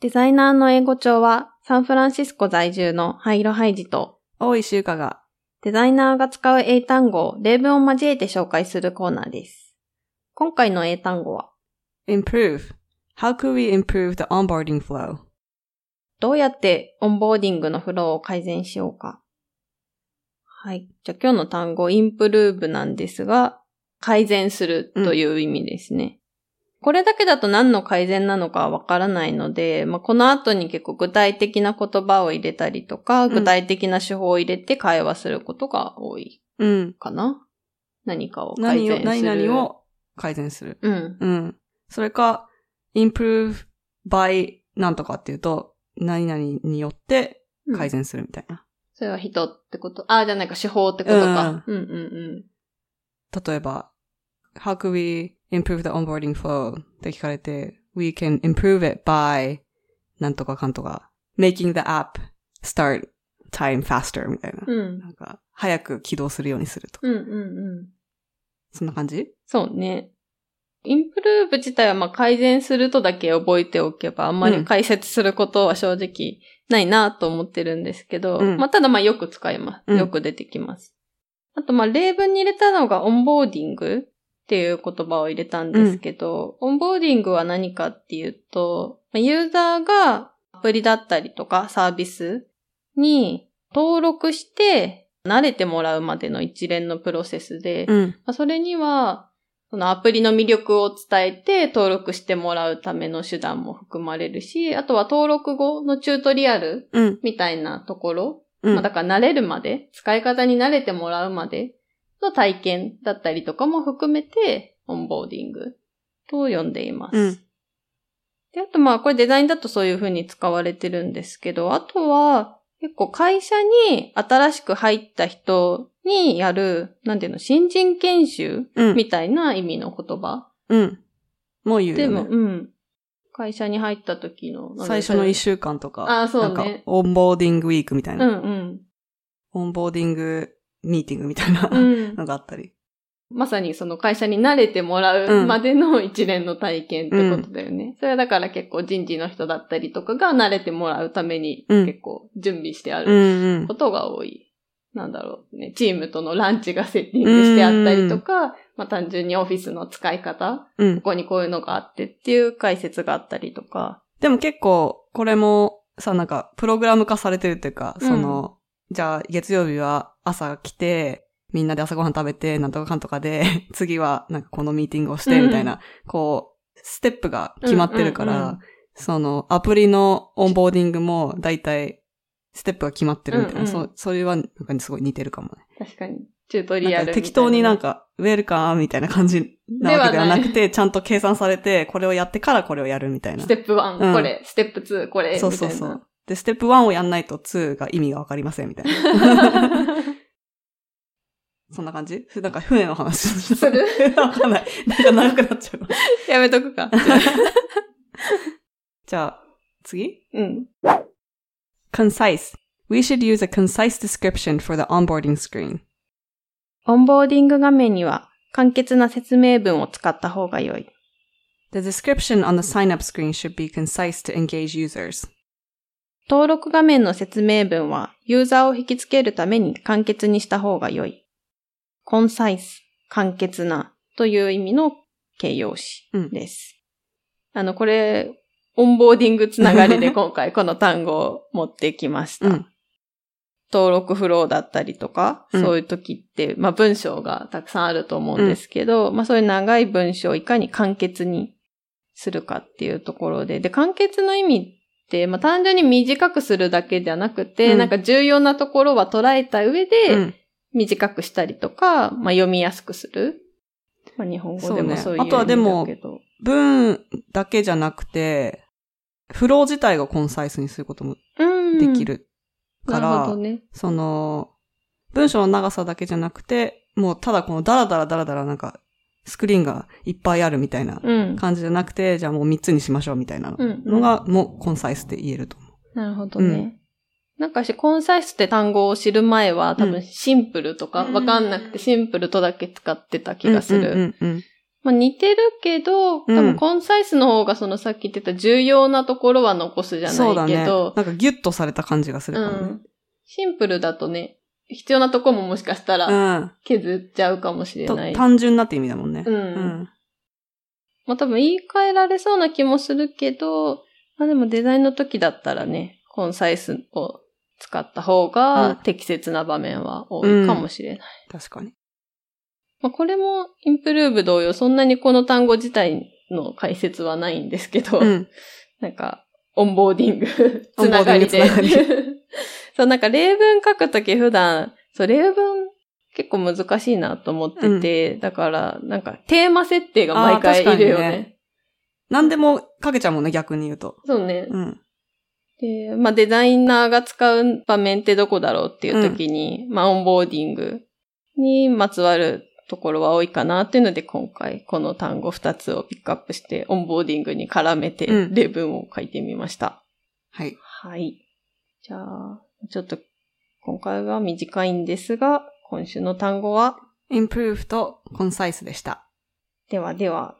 デザイナーの英語帳はサンフランシスコ在住のハイロハイジと大石優香がデザイナーが使う英単語を例文を交えて紹介するコーナーです。今回の英単語は improve. How could we improve the onboarding flow? どうやってオンボーディングのフローを改善しようか。はい。じゃあ今日の単語、インプルーブなんですが、改善するという意味ですね。これだけだと何の改善なのかわからないので、まあ、この後に結構具体的な言葉を入れたりとか、ん具体的な手法を入れて会話することが多いうん。かな。何かを改善する。何々を改善する。うん。うん。それか、improve by なんとかっていうと、何々によって改善するみたいな。それは人ってこと？ああ、じゃないか、手法ってことか。うん、うん、うん。例えば、how could we improve the onboarding flow? って聞かれて、we can improve it by なんとかかんとか、making the app start time faster みたいな。うん。なんか、早く起動するようにするとか。うん、うん、うん。そんな感じ？そうね。インプルーブ自体はまあ改善するとだけ覚えておけば、あんまり解説することは正直ないなと思ってるんですけど、うんまあただまあよく使います。うんよく出てきます。あとまあ例文に入れたのがオンボーディングっていう言葉を入れたんですけど、オンボーディングは何かっていうと、まあユーザーがアプリだったりとかサービスに登録して慣れてもらうまでの一連のプロセスで、うん。まあそれには、そのアプリの魅力を伝えて登録してもらうための手段も含まれるし、あとは登録後のチュートリアルうん。みたいなところ、うん。まあだから慣れるまで、使い方に慣れてもらうまでの体験だったりとかも含めて、オンボーディングと呼んでいます。うんで、あとまあこれデザインだとそういう風に使われてるんですけど、あとは結構会社に新しく入った人にやる、なんていうの、新人研修うん。みたいな意味の言葉。うん。もう言うでも。うん。会社に入った時の。最初の一週間とか。あそうねなんか、オンボーディングウィークみたいうんな。うん。オンボーディングミーティングみたいなうん。のがあったり。まさにその会社に慣れてもらうまでの一連の体験ってことだよね。それはだから結構人事の人だったりとかが慣れてもらうためにうん結構準備してあうるんうんこ。とが多い。なんだろうね。チームとのランチがセッティングしてあったりとか、まあ単純にオフィスの使い方、うんこ。こにこういうのがあってっていう解説があったりとか。でも結構、これもさ、なんか、プログラム化されてるっていうか、うんその、じゃあ、月曜日は朝来て、みんなで朝ごはん食べて、なんとかかんとかで、次は、なんかこのミーティングをして、うんみたいな、こう、ステップが決まってるから、うんうんうんその、アプリのオンボーディングも、だいたい、ステップが決まってるみたいな、うんうんそう、それは、なんかすごい似てるかもね。確かに。チュートリアル適当になんか、ウェルカムみたいな感じなわけではなくて、ちゃんと計算されて、これをやってからこれをやるみたいなス。テップ1、うんこれ、ステップ2、これ。そうそうそう。で、ステップ1をやんないと2が意味がわかりませんみたいな。そんな感じなんか船の話するわかんない。なんか長くなっちゃう。やめとくか。じゃあ、次うん。?concise. We should use a concise description for the onboarding screen. オンボーディング画面には簡潔な説明文を使った方が良い。The description on the sign-up screen should be concise to engage users. 登録画面の説明文はユーザーを引きつけるために簡潔にした方が良い。concise、簡潔なという意味の形容詞です。あの、これ、オンボーディングつながりで 今回この単語を持ってきました。うん登録フローだったりとか、うんそういう時って、まあ文章がたくさんあると思うんですけど、まあそういう長い文章をいかに簡潔にするかっていうところで、で、簡潔の意味って、まあ単純に短くするだけじゃなくて、うんなんか重要なところは捉えた上うで、ん。短くしたりとか、まあ読みやすくする。まあ日本語でもそうういう意味あとはでも。文だけじゃなくて、フロー自体がコンサイスにすることもうん。できるから、なるほどね。その、文章の長さだけじゃなくて、もうただこのダラダラダラダラなんか、スクリーンがいっぱいあるみたいなうん。感じじゃなくて、じゃあもう3つにしましょうみたいなうんのが、もうコンサイスって言えると思う。なるほどね。なんかし、コンサイスって単語を知る前は多うん分シンプルとかうんわかんなくてシンプルとだけ使ってた気がする。うんうんうんまあ似てるけど、多うん分コンサイスの方がそのさっき言ってた重要なところは残すじゃそうだね。ないけど、なんかギュッとされた感じがするうかもね。ん。シンプルだとね、必要なとこももしかしたらうん。削っちゃうかもしれとない。単純なって意味だもんね。うんうん。まあ多分言い換えられそうな気もするけど、まあでもデザインの時だったらね、コンサイスを使った方うんが適切な場面は多いかもしれない。確かに。まあこれもインプルーブ同様、そんなにこの単語自体の解説はないんですけど、うん。なんか、オンボーディング、つながりで。そう、なんか例文書くとき普段、そう、例文結構難しいなと思ってて、だから、なんかテーマ設定が毎回いるよね。ね何でもかけちゃうもんね、逆に言うと。そうね。うん。で、まあデザイナーが使う場面ってどこだろうっていうときに、まあオンボーディングにまつわるところは多いかなっていうので今回この単語2つをピックアップしてオンボーディングに絡めてうん例文を書いてみました。はい。はい。じゃあ、ちょっと今回は短いんですが、今週の単語は、improve と concise でした。ではでは、